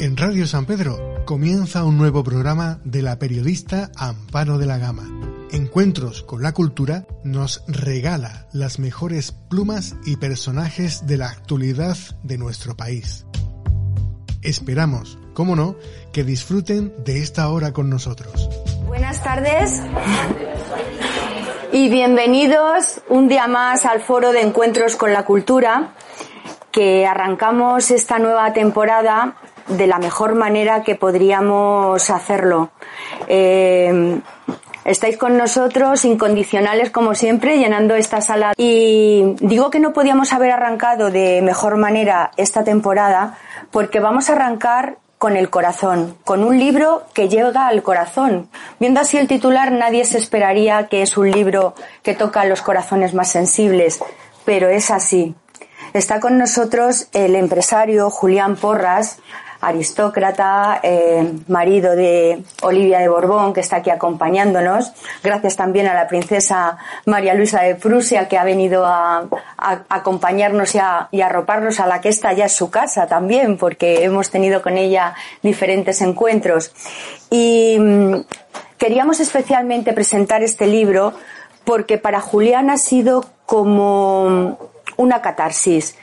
En Radio San Pedro comienza un nuevo programa de la periodista Amparo de la Gama. Encuentros con la Cultura nos regala las mejores plumas y personajes de la actualidad de nuestro país. Esperamos, como no, que disfruten de esta hora con nosotros. Buenas tardes y bienvenidos un día más al Foro de Encuentros con la Cultura, que arrancamos esta nueva temporada de la mejor manera que podríamos hacerlo. Eh, estáis con nosotros, incondicionales como siempre, llenando esta sala. Y digo que no podíamos haber arrancado de mejor manera esta temporada porque vamos a arrancar con el corazón, con un libro que llega al corazón. Viendo así el titular, nadie se esperaría que es un libro que toca los corazones más sensibles, pero es así. Está con nosotros el empresario Julián Porras, aristócrata, eh, marido de Olivia de Borbón, que está aquí acompañándonos. Gracias también a la princesa María Luisa de Prusia, que ha venido a, acompañarnos y a, y arroparnos a la que está ya es su casa también, porque hemos tenido con ella diferentes encuentros. Y mm, queríamos especialmente presentar este libro porque para Julián ha sido como una catarsis.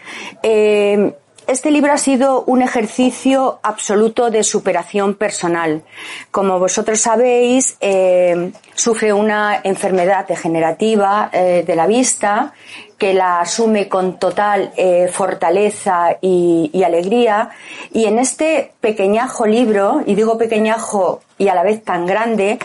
Eh, este libro ha sido un ejercicio absoluto de superación personal. Como vosotros sabéis, eh, sufre una enfermedad degenerativa eh, de la vista que la asume con total eh, fortaleza y, y, alegría. Y en este pequeñajo libro, y digo pequeñajo y a la vez tan grande,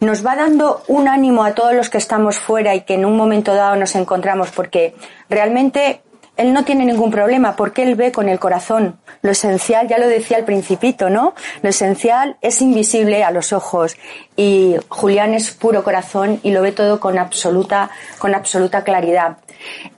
nos va dando un ánimo a todos los que estamos fuera y que en un momento dado nos encontramos, porque realmente él no tiene ningún problema porque él ve con el corazón. Lo esencial, ya lo decía el principito, ¿no? Lo esencial es invisible a los ojos y Julián es puro corazón y lo ve todo con absoluta, con absoluta claridad.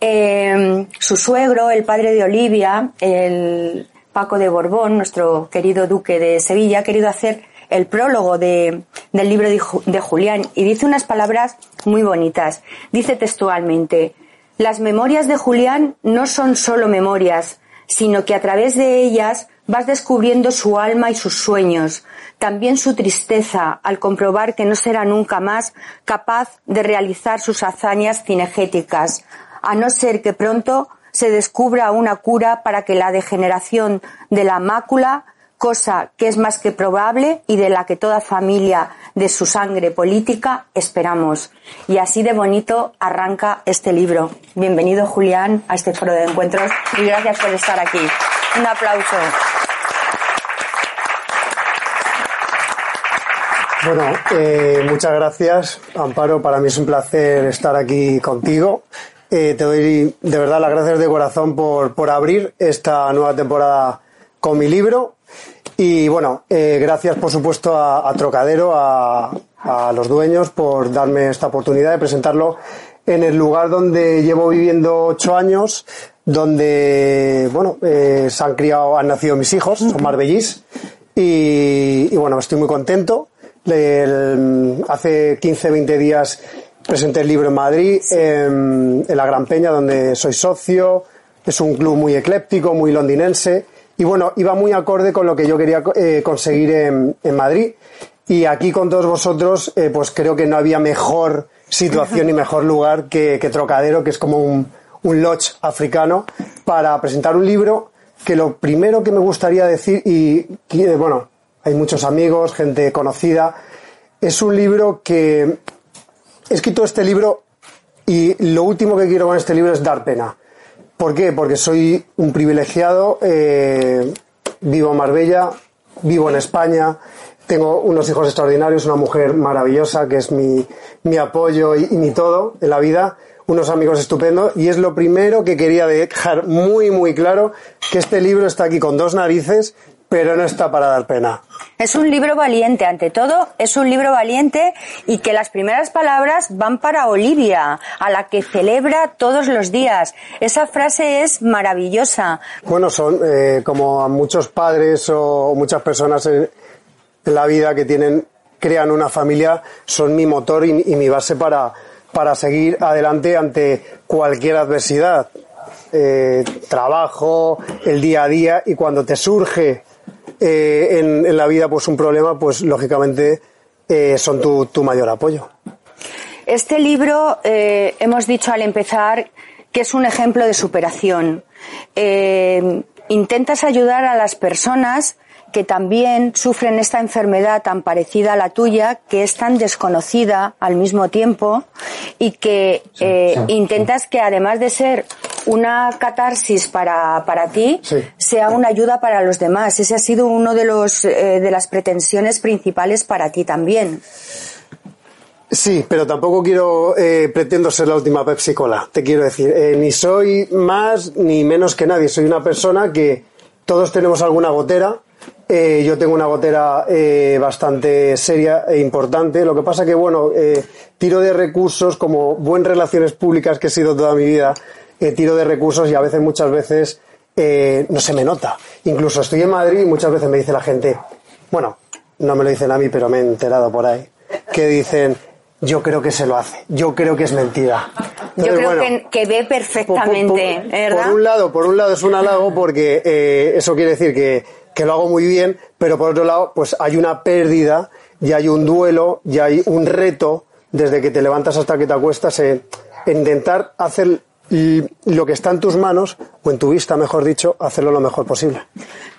Eh, su suegro, el padre de Olivia, el Paco de Borbón, nuestro querido duque de Sevilla, ha querido hacer el prólogo de, del libro de Julián y dice unas palabras muy bonitas. Dice textualmente, las memorias de Julián no son solo memorias, sino que a través de ellas vas descubriendo su alma y sus sueños, también su tristeza al comprobar que no será nunca más capaz de realizar sus hazañas cinegéticas, a no ser que pronto se descubra una cura para que la degeneración de la mácula cosa que es más que probable y de la que toda familia de su sangre política esperamos. Y así de bonito arranca este libro. Bienvenido Julián a este foro de encuentros y gracias por estar aquí. Un aplauso. Bueno, eh, muchas gracias, Amparo. Para mí es un placer estar aquí contigo. Eh, te doy de verdad las gracias de corazón por, por abrir esta nueva temporada con mi libro y bueno, eh, gracias por supuesto a, Trocadero, a, los dueños por darme esta oportunidad de presentarlo en el lugar donde llevo viviendo ocho años, donde bueno eh, se han criado, han nacido mis hijos, son marbellís, y, y bueno, estoy muy contento. hace 15, 20 días presenté el libro en Madrid, en la Gran Peña, donde soy socio. Es un club muy ecléptico, muy londinense y bueno, iba muy acorde con lo que yo quería eh, conseguir en, Madrid. Y aquí con todos vosotros, eh, pues creo que no había mejor situación y mejor lugar que, Trocadero, que es como un, un lodge africano, para presentar un libro que lo primero que me gustaría decir, y bueno, hay muchos amigos, gente conocida, es un libro que he escrito este libro y lo último que quiero con este libro es dar pena. ¿Por qué? Porque soy un privilegiado, eh, vivo en Marbella, vivo en España, tengo unos hijos extraordinarios, una mujer maravillosa que es mi, mi apoyo y, mi todo en la vida, unos amigos estupendos y es lo primero que quería dejar muy muy claro que este libro está aquí con dos narices pero no está para dar pena. Es un libro valiente, ante todo, es un libro valiente y que las primeras palabras van para Olivia, a la que celebra todos los días. Esa frase es maravillosa. Bueno, son eh, como a muchos padres o muchas personas en, la vida que tienen, crean una familia, son mi motor y, mi base para, para seguir adelante ante cualquier adversidad. Eh, trabajo, el día a día y cuando te surge eh, en, la vida pues un problema, pues lógicamente eh, son tu, tu, mayor apoyo. Este libro, eh, hemos dicho al empezar, que es un ejemplo de superación. intentas ayudar a las personas que también sufren esta enfermedad tan parecida a la tuya, que es tan desconocida al mismo tiempo y que intentas que además de ser una catarsis para, para ti sea una ayuda para los demás. Ese ha sido uno de los eh, de las pretensiones principales para ti también. Sí, pero tampoco quiero, eh, pretendo ser la última Pepsi Cola, te quiero decir. Eh, ni soy más ni menos que nadie. Soy una persona que todos tenemos alguna gotera. Yo tengo una gotera bastante seria e importante. Lo que pasa que, bueno, tiro de recursos como buen relaciones públicas que he sido toda mi vida eh, tiro de recursos y a veces, muchas veces, eh, no se me nota. Incluso estoy en Madrid y muchas veces me dice la gente, bueno, no me lo dicen a mí, pero me he enterado por ahí, que dicen, yo creo que se lo hace, yo creo que es mentira. yo creo que, ve perfectamente, por, ¿verdad? Por un lado, por un lado es un halago porque eh, eso quiere decir que, que lo hago muy bien, pero por otro lado, pues hay una pérdida y hay un duelo y hay un reto desde que te levantas hasta que te acuestas en intentar hacer y lo que está en tus manos, o en tu vista, mejor dicho, hacerlo lo mejor posible.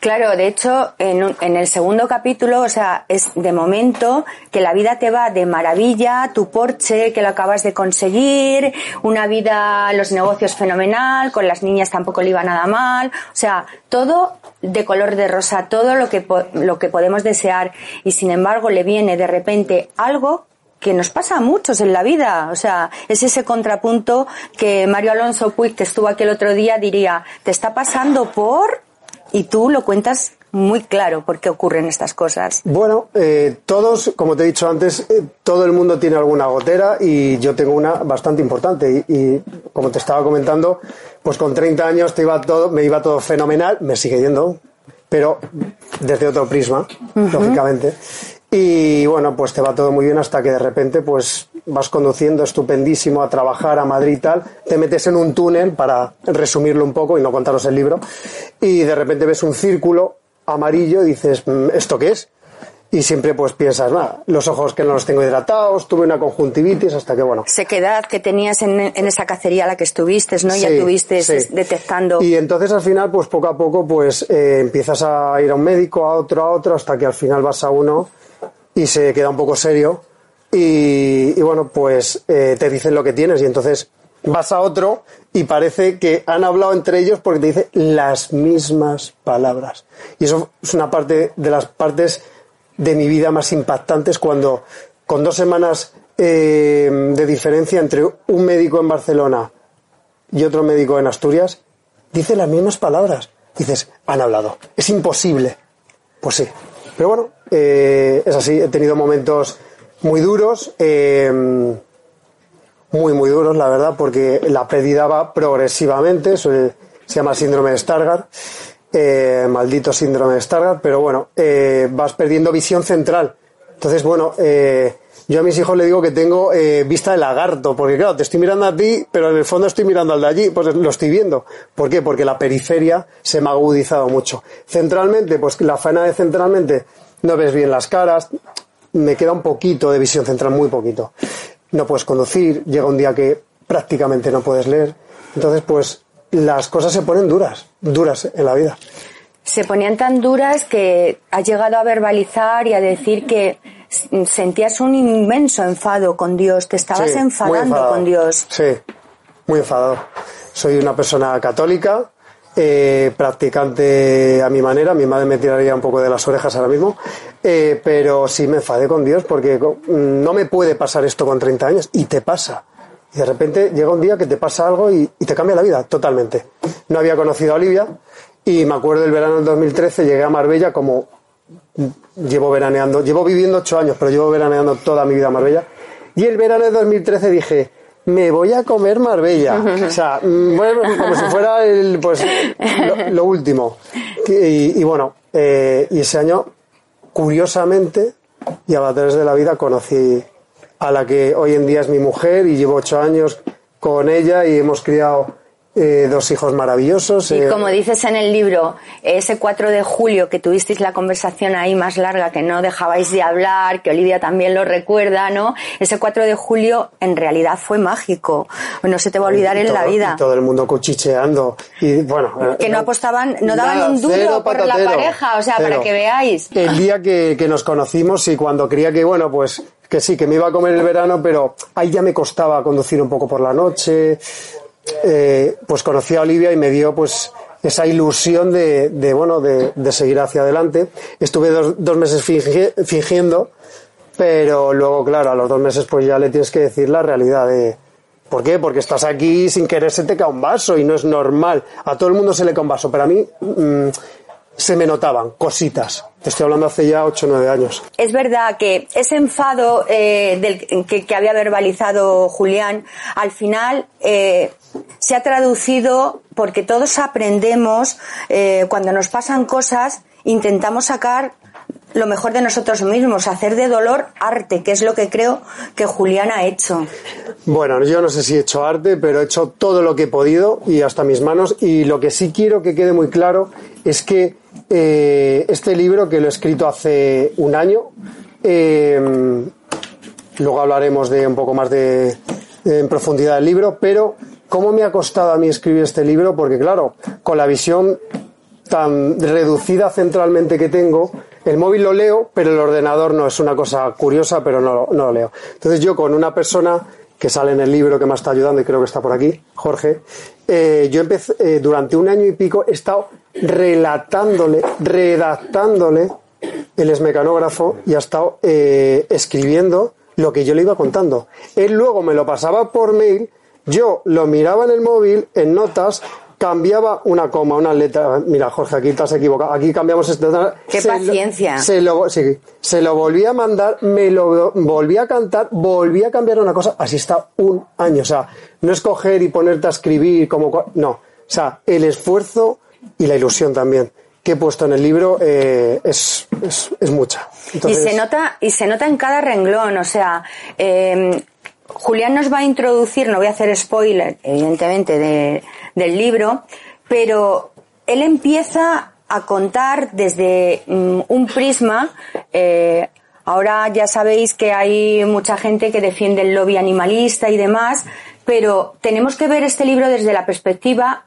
Claro, de hecho, en, en, el segundo capítulo, o sea, es de momento que la vida te va de maravilla, tu porche que lo acabas de conseguir, una vida, los negocios fenomenal, con las niñas tampoco le iba nada mal, o sea, todo de color de rosa, todo lo que, lo que podemos desear, y sin embargo le viene de repente algo que nos pasa a muchos en la vida. O sea, es ese contrapunto que Mario Alonso Puig, que estuvo aquí el otro día, diría, te está pasando por... Y tú lo cuentas muy claro por qué ocurren estas cosas. Bueno, eh, todos, como te he dicho antes, eh, todo el mundo tiene alguna gotera y yo tengo una bastante importante. Y, como te estaba comentando, pues con 30 años te iba todo, me iba todo fenomenal, me sigue yendo, pero desde otro prisma, lógicamente. Y bueno, pues te va todo muy bien hasta que de repente pues vas conduciendo estupendísimo a trabajar a Madrid y tal, te metes en un túnel para resumirlo un poco y no contaros el libro y de repente ves un círculo amarillo y dices, mm, ¿esto qué es? Y siempre pues piensas, nada, los ojos que no los tengo hidratados, tuve una conjuntivitis hasta que bueno. Sequedad que tenías en, esa cacería a la que estuviste, ¿no? ya tuviste detectando. Y entonces al final pues poco a poco pues eh, empiezas a ir a un médico, a otro, a otro, hasta que al final vas a uno y se queda un poco serio y, bueno, pues eh, te dicen lo que tienes y entonces vas a otro y parece que han hablado entre ellos porque te dice las mismas palabras. Y eso es una parte de las partes de mi vida más impactantes cuando con dos semanas eh, de diferencia entre un médico en Barcelona y otro médico en Asturias, dice las mismas palabras. Dices, han hablado. Es imposible. Pues sí. Pero bueno, eh, es así, he tenido momentos muy duros, eh, muy, muy duros, la verdad, porque la pérdida va progresivamente, se llama síndrome de Stargardt, eh, maldito síndrome de Stargardt, pero bueno, vas perdiendo visión central. Entonces, bueno, yo a mis hijos le digo que tengo vista de lagarto, porque claro, te estoy mirando a ti, pero en el fondo estoy mirando al de allí, pues lo estoy viendo. ¿Por qué? Porque la periferia se me ha agudizado mucho. Centralmente, pues la faena de centralmente no ves bien las caras, me queda un poquito de visión central, muy poquito. No puedes conducir, llega un día que prácticamente no puedes leer. Entonces, pues las cosas se ponen duras, duras en la vida. Se ponían tan duras que has llegado a verbalizar y a decir que sentías un inmenso enfado con Dios, te estabas enfadando con Dios. Sí, muy enfadado. Soy una persona católica, eh, practicante a mi manera, mi madre me tiraría un poco de las orejas ahora mismo, eh, pero sí me enfadé con Dios porque no me puede pasar esto con 30 años y te pasa. Y de repente llega un día que te pasa algo y, y te cambia la vida totalmente. No había conocido a Olivia y me acuerdo del verano del 2013, llegué a Marbella como llevo veraneando, llevo viviendo ocho años, pero llevo veraneando toda mi vida Marbella. Y el verano de 2013 dije, me voy a comer Marbella. O sea, mm, bueno, como si fuera el, pues, lo, último. Y, y bueno, eh, y ese año, curiosamente, y a través de la vida conocí a la que hoy en día es mi mujer y llevo ocho años con ella y hemos criado eh, dos hijos maravillosos. Y eh, como dices en el libro, ese 4 de julio que tuvisteis la conversación ahí más larga, que no dejabais de hablar, que Olivia también lo recuerda, ¿no? Ese 4 de julio en realidad fue mágico. No se te va a olvidar y en todo- la vida. y todo el mundo cuchicheando. Y bueno. Que no eh, apostaban, no daban nada, un duro por la pareja, o sea, para que veáis. El día que, que nos conocimos y cuando creía que, bueno, pues que sí, que me iba a comer el verano, pero ahí ya me costaba conducir un poco por la noche. Eh, pues conocí a Olivia y me dio pues esa ilusión de, bueno, de, seguir hacia adelante. Estuve dos, dos meses fingi- fingiendo, pero luego, claro, a los dos meses pues ya le tienes que decir la realidad de... ¿Por qué? Porque estás aquí sin querer se te cae un vaso y no es normal. A todo el mundo se le cae un vaso, pero a mí mm, se me notaban cositas. Te estoy hablando hace ya 8 o 9 años. Es verdad que ese enfado eh, que había verbalizado Julián, al final eh, se ha traducido porque todos aprendemos, eh, cuando nos pasan cosas, intentamos sacar lo mejor de nosotros mismos, hacer de dolor arte, que es lo que creo que Julián ha hecho. Bueno, yo no sé si he hecho arte, pero he hecho todo lo que he podido y hasta mis manos. Y lo que sí quiero que quede muy claro es que eh, este libro, que lo he escrito hace un año, eh, luego hablaremos de un poco más de, en profundidad del libro, pero cómo me ha costado a mí escribir este libro, porque claro, con la visión tan reducida centralmente que tengo, el móvil lo leo, pero el ordenador no es una cosa curiosa, pero no, no lo leo. Entonces yo con una persona que sale en el libro que me está ayudando y creo que está por aquí, Jorge, eh, yo empecé, eh, durante un año y pico he estado relatándole, redactándole, él es mecanógrafo y ha estado eh, escribiendo lo que yo le iba contando. Él luego me lo pasaba por mail, yo lo miraba en el móvil, en notas, cambiaba una coma, una letra. Mira, Jorge, aquí te has equivocado. Aquí cambiamos esto. Qué Se lo- paciencia. se lo, sí, se lo volví a mandar, me lo volví a cantar, volví a cambiar una cosa. Así está un año. O sea, no es coger y ponerte a escribir como. No. O sea, el esfuerzo y la ilusión también que he puesto en el libro eh, es, es, es mucha. Entonces, Y se nota, y se nota en cada renglón, o sea, eh, Julián nos va a introducir, no voy a hacer spoiler, evidentemente, de- del libro, pero él empieza a contar desde mm, un prisma, eh, ahora ya sabéis que hay mucha gente que defiende el lobby animalista y demás, pero tenemos que ver este libro desde la perspectiva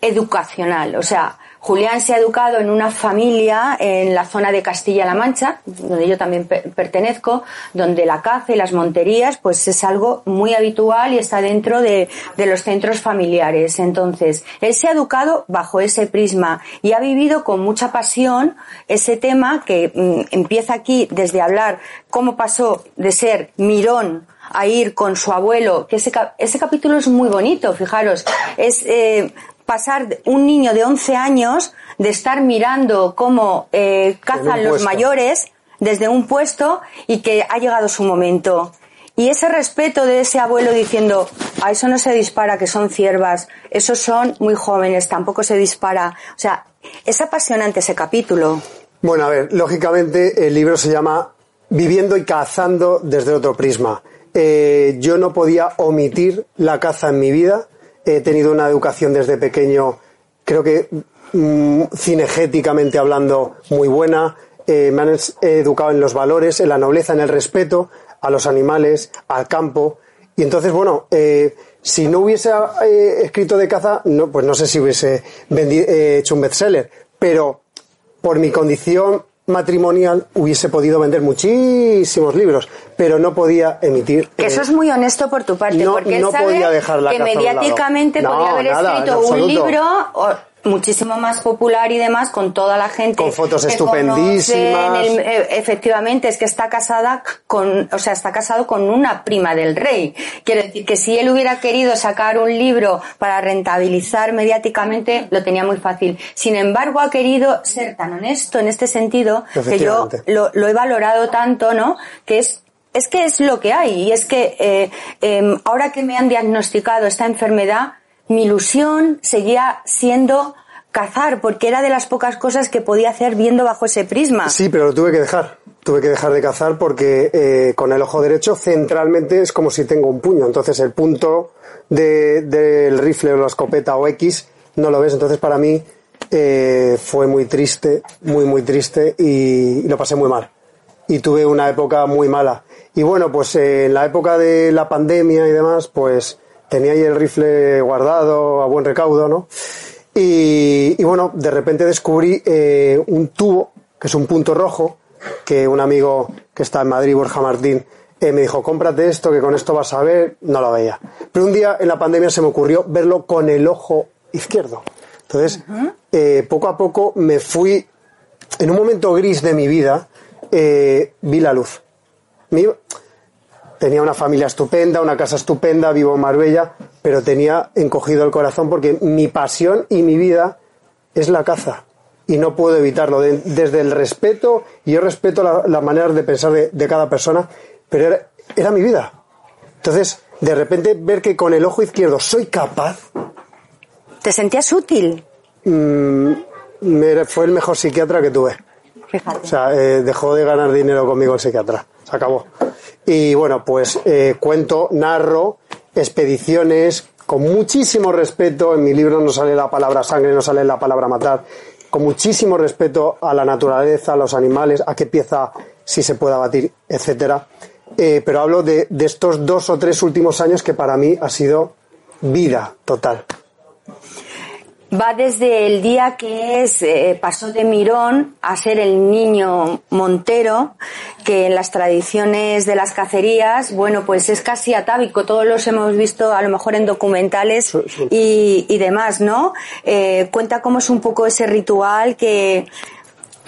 educacional, o sea, Julián se ha educado en una familia en la zona de Castilla-La Mancha, donde yo también pe- pertenezco, donde la caza y las monterías pues es algo muy habitual y está dentro de, de los centros familiares. Entonces, él se ha educado bajo ese prisma y ha vivido con mucha pasión ese tema que mm, empieza aquí desde hablar cómo pasó de ser mirón a ir con su abuelo, que ese, ese capítulo es muy bonito, fijaros, eh, pasar un niño de 11 años de estar mirando cómo eh, cazan los puesto. mayores desde un puesto y que ha llegado su momento. Y ese respeto de ese abuelo diciendo, a eso no se dispara, que son ciervas, esos son muy jóvenes, tampoco se dispara. O sea, es apasionante ese capítulo. Bueno, a ver, lógicamente el libro se llama Viviendo y cazando desde otro prisma. Eh, yo no podía omitir la caza en mi vida. He tenido una educación desde pequeño, creo que mm, cinegéticamente hablando, muy buena. Eh, me han educado en los valores, en la nobleza, en el respeto a los animales, al campo. Y entonces, bueno, eh, si no hubiese eh, escrito de caza, no, pues no sé si hubiese hecho un bestseller. Pero por mi condición matrimonial hubiese podido vender muchísimos libros, pero no podía emitir. Que eh, eso es muy honesto por tu parte, no- porque él no sabe podía dejar la que mediáticamente No, podría haber nada, escrito un libro o- muchísimo más popular y demás con toda la gente con fotos que estupendísimas. el- eh, efectivamente es que está casada con o sea está casado con una prima del rey. Quiero decir que si él hubiera querido sacar un libro para rentabilizar mediáticamente lo tenía muy fácil. Sin embargo ha querido ser tan honesto en este sentido que yo lo he valorado tanto no que es es que es lo que hay. Y es que eh, em, ahora que me han diagnosticado esta enfermedad mi ilusión seguía siendo cazar, porque era de las pocas cosas que podía hacer viendo bajo ese prisma. Sí, pero lo tuve que dejar. Tuve que dejar de cazar porque eh, con el ojo derecho centralmente es como si tengo un puño. Entonces el punto de- del rifle o la escopeta o X no lo ves. Entonces para mí eh, fue muy triste, muy, muy triste y, y lo pasé muy mal. Y tuve una época muy mala. Y bueno, pues eh, en la época de la pandemia y demás, pues tenía ahí el rifle guardado a buen recaudo, ¿no? Y, y bueno, de repente descubrí eh, un tubo, que es un punto rojo, que un amigo que está en Madrid, Borja Martín, eh, me dijo, cómprate esto, que con esto vas a ver. No lo veía. Pero un día en la pandemia se me ocurrió verlo con el ojo izquierdo. Entonces, eh, poco a poco me fui, en un momento gris de mi vida, vi la luz. Me iba- tenía una familia estupenda, una casa estupenda, vivo en Marbella, pero tenía encogido el corazón porque mi pasión y mi vida es la caza. Y no puedo evitarlo. De- desde el respeto, y yo respeto la- las maneras de pensar de, de cada persona, pero era, era mi vida. Entonces, de repente ver que con el ojo izquierdo soy capaz, ¿Te sentías útil? mm, me- fue el mejor psiquiatra que tuve. Fíjate. O sea, eh, dejó de ganar dinero conmigo el psiquiatra. Se acabó. Y bueno, pues eh, cuento, narro expediciones con muchísimo respeto. En mi libro no sale la palabra sangre, no sale la palabra matar. Con muchísimo respeto a la naturaleza, a los animales, a qué pieza si se puede abatir, etcétera. Eh, pero hablo de, de estos dos o tres últimos años que para mí ha sido vida total. Va desde el día que es, eh, pasó de Mirón a ser el niño Montero, que en las tradiciones de las cacerías, bueno, pues es casi atávico. Todos los hemos visto a lo mejor en documentales Sí, sí. y, y demás, ¿no? Eh, cuenta cómo es un poco ese ritual que...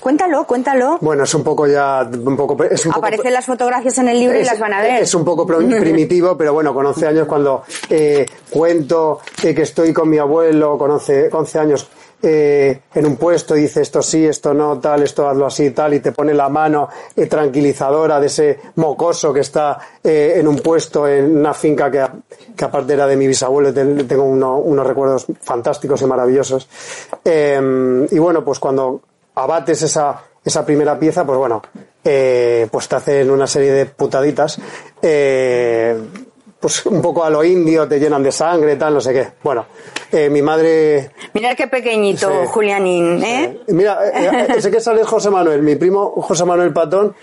Cuéntalo, cuéntalo. Bueno, es un poco ya, un poco, es un poco- Aparecen las fotografías en el libro y las van a ver. Es un poco prim- primitivo, pero bueno, con 11 años cuando eh, cuento eh, que estoy con mi abuelo, con 11, con 11 años, eh, en un puesto y dice esto sí, esto no, tal, esto hazlo así, tal, y te pone la mano eh, tranquilizadora de ese mocoso que está eh, en un puesto en una finca que, que aparte era de mi bisabuelo, te- tengo uno- unos recuerdos fantásticos y maravillosos. Eh, y bueno, pues cuando abates esa, esa primera pieza, pues bueno, eh, pues te hacen una serie de putaditas, eh, pues un poco a lo indio, te llenan de sangre, tal, no sé qué. Bueno, eh, mi madre... Mirad qué pequeñito, Sí. Julianín, ¿eh? Mira, eh, eh, ese que sale José Manuel, mi primo José Manuel Patón.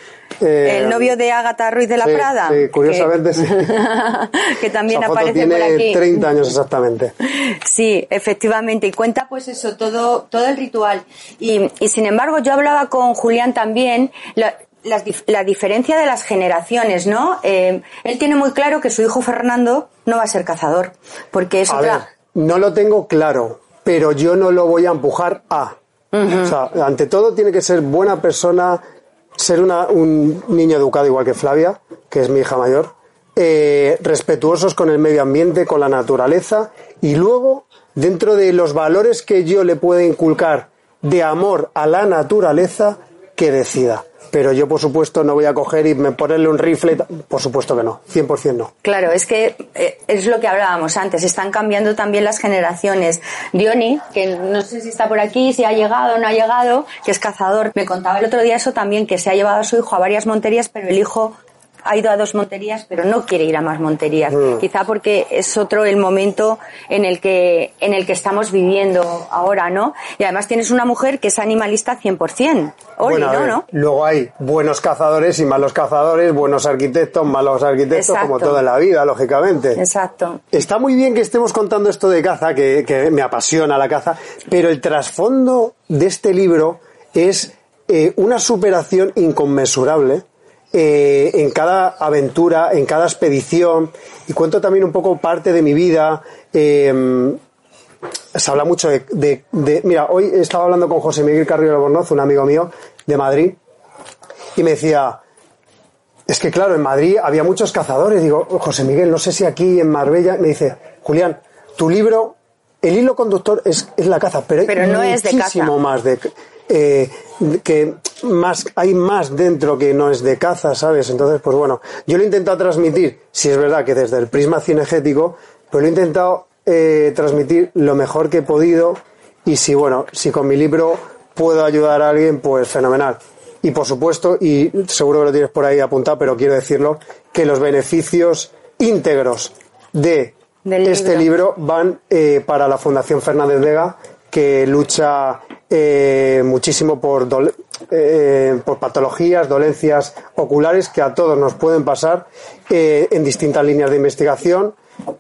eh, El novio de Ágata Ruiz de la sí, Prada. Sí, curiosamente sí. que, que también Esa foto aparece tiene por aquí. 30 años exactamente. Sí, efectivamente. Y cuenta pues eso, todo, todo el ritual. Y, y sin embargo, yo hablaba con Julián también, la, las la diferencia de las generaciones, ¿no? Eh, él tiene muy claro que su hijo Fernando no va a ser cazador, porque es A otra... ver, no lo tengo claro, pero yo no lo voy a empujar a. O sea, ante todo tiene que ser buena persona, ser una- un niño educado igual que Flavia, que es mi hija mayor, eh, respetuosos con el medio ambiente, con la naturaleza, y luego, dentro de los valores que yo le pueda inculcar de amor a la naturaleza, que decida. Pero yo, por supuesto, no voy a coger y me ponerle un rifle. Por supuesto que no. 100% no. Claro, es que eh, es lo que hablábamos antes, están cambiando también las generaciones. Diony, que no sé si está por aquí, si ha llegado o no ha llegado, que es cazador, me contaba el otro día eso también, que se ha llevado a su hijo a varias monterías, pero el hijo ha ido a dos monterías, pero no quiere ir a más monterías. Mm. Quizá porque es otro el momento en el que en el que estamos viviendo ahora, ¿no? Y además tienes una mujer que es animalista 100%. Oli, Bueno, ¿no? ¿no? Luego hay buenos cazadores y malos cazadores, buenos arquitectos, malos arquitectos, Exacto. como toda la vida, lógicamente. Exacto. Está muy bien que estemos contando esto de caza, que, que me apasiona la caza, pero el trasfondo de este libro es eh, una superación inconmensurable eh, en cada aventura, en cada expedición, y cuento también un poco parte de mi vida. eh, se habla mucho de, de- de- Mira, hoy estaba hablando con José Miguel Carrillo Albornoz, un amigo mío de Madrid, y me decía, es que claro, en Madrid había muchos cazadores. Digo, José Miguel, no sé si aquí en Marbella, me dice, Julián, tu libro, el hilo conductor es, es la caza, pero hay Pero es de muchísimo caza. más de eh, que más hay más dentro que no es de caza, ¿sabes? Entonces, pues bueno, yo lo he intentado transmitir, si es verdad que desde el prisma cinegético, pero lo he intentado eh, transmitir lo mejor que he podido y si bueno, si con mi libro puedo ayudar a alguien, pues fenomenal. Y por supuesto, y seguro que lo tienes por ahí apuntado, pero quiero decirlo, que los beneficios íntegros de este libro van eh, para la Fundación Fernández Vega, que lucha eh, muchísimo por, eh, por patologías, dolencias oculares que a todos nos pueden pasar eh, en distintas líneas de investigación,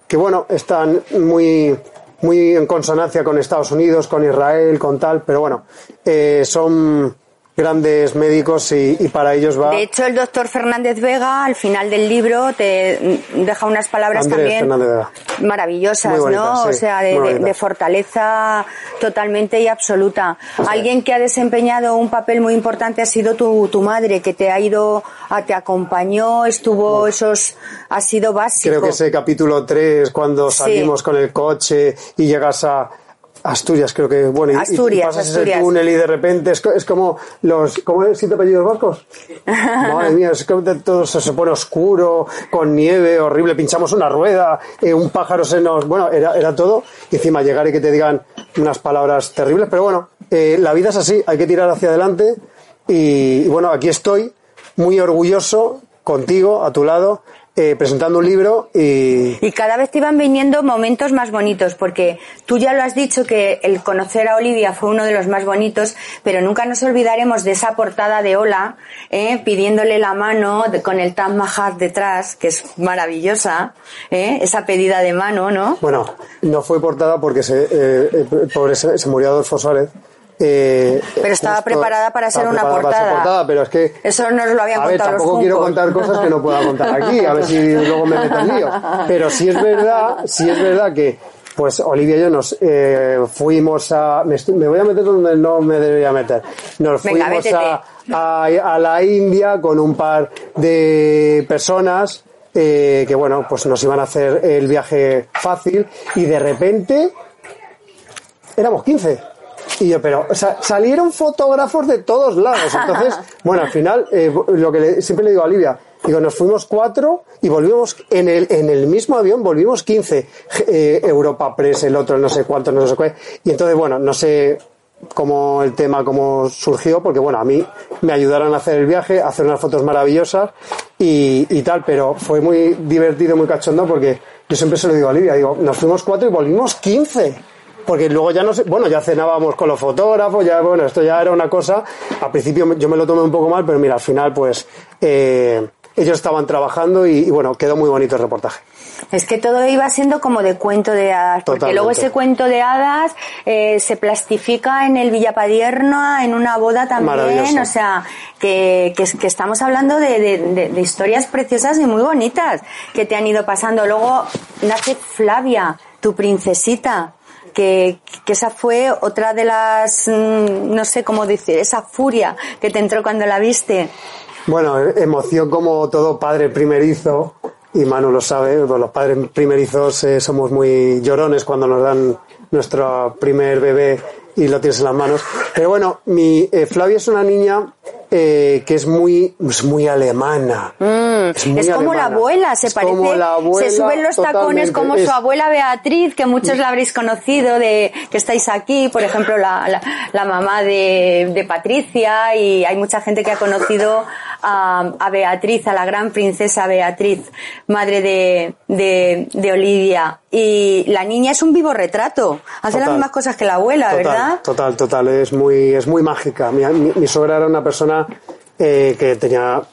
que bueno, están muy, muy en consonancia con Estados Unidos, con Israel, con tal, pero bueno, son grandes médicos y, y para ellos va De hecho, el doctor Fernández Vega, al final del libro, te deja unas palabras Andrés también maravillosas, ¿no? sí, o sea, de, fortaleza totalmente y absoluta. Alguien que ha desempeñado un papel muy importante ha sido tu, tu madre, que te ha ido, a- te acompañó, estuvo esos, ha sido básico. Creo que ese capítulo 3, cuando Sí. salimos con el coche y llegas a Asturias, creo que, bueno, y- pasas Asturias. ese túnel y de repente es, es como los, ¿cómo es siete apellidos vascos? Madre mía, es de todo se, se pone oscuro, con nieve, horrible, pinchamos una rueda, eh, un pájaro se nos, bueno, era, era todo, y encima llegar y que te digan unas palabras terribles, pero bueno, eh, la vida es así, hay que tirar hacia adelante, y, y bueno, aquí estoy, muy orgulloso, contigo, a tu lado, eh, presentando un libro y, Y cada vez te iban viniendo momentos más bonitos, porque tú ya lo has dicho que el conocer a Olivia fue uno de los más bonitos, pero nunca nos olvidaremos de esa portada de Ola, ¿eh? pidiéndole la mano de- con el Taj Mahal detrás, que es maravillosa, ¿eh? esa pedida de mano, ¿no? Bueno, no fue portada porque se, eh, eh, pobre, se, se murió Adolfo Suárez. Eh, Pero estaba preparada para ser estaba una para portada. pero es que. Eso nos lo habían a ver, contado los tampoco quiero contar cosas que no pueda contar aquí, a ver si luego me meto en lío. Pero sí es verdad, sí es verdad que, pues Olivia y yo nos eh, fuimos a. Me, estoy- me voy a meter donde no me debería meter. Nos Venga, fuimos a, a, a la India con un par de personas eh, que, bueno, pues nos iban a hacer el viaje fácil y de repente éramos 15. Y yo, pero, o sea, salieron fotógrafos de todos lados. Entonces, bueno, al final, eh, lo que le- siempre le digo a Olivia, digo, nos fuimos cuatro y volvimos en el, en el mismo avión, volvimos 15. Eh, Europa Press, el otro no sé cuánto, no sé qué. Y entonces, bueno, no sé cómo el tema, cómo surgió, porque bueno, a mí me ayudaron a hacer el viaje, a hacer unas fotos maravillosas y, y tal, pero fue muy divertido, muy cachondo, porque yo siempre se lo digo a Olivia, digo, nos fuimos cuatro y volvimos 15 porque luego ya no sé, bueno, ya cenábamos con los fotógrafos, ya, bueno, esto ya era una cosa, al principio yo me lo tomé un poco mal, pero mira, al final, pues, eh, ellos estaban trabajando y, y, bueno, quedó muy bonito el reportaje. Es que todo iba siendo como de cuento de hadas, porque Totalmente. luego ese cuento de hadas eh, se plastifica en el Villapadierna, en una boda también, o sea, que, que, que estamos hablando de, de- de- de historias preciosas y muy bonitas que te han ido pasando. Luego nace Flavia, tu princesita. Que, esa fue otra de las, mm, no sé cómo decir, esa furia que te entró cuando la viste. Bueno, emoción como todo padre primerizo, y Manu lo sabe, pues los padres primerizos eh, somos muy llorones cuando nos dan nuestro primer bebé y lo tienes en las manos. Pero bueno, mi eh, Flavia es una niña eh, que es muy, es muy alemana. es, muy Mm, es como la abuela, se Es parece. como la abuela, se suben los tacones como Es- su abuela Beatriz, que muchos la habréis conocido, de que estáis aquí, por ejemplo, la, la, la mamá de, de Patricia, y hay mucha gente que ha conocido a, a Beatriz, a la gran princesa Beatriz, madre de, de, de Olivia. Y la niña es un vivo retrato, hace las mismas cosas que la abuela, total, ¿verdad? Total, total, es muy, es muy mágica. Mi, mi, era una persona eh, que tenía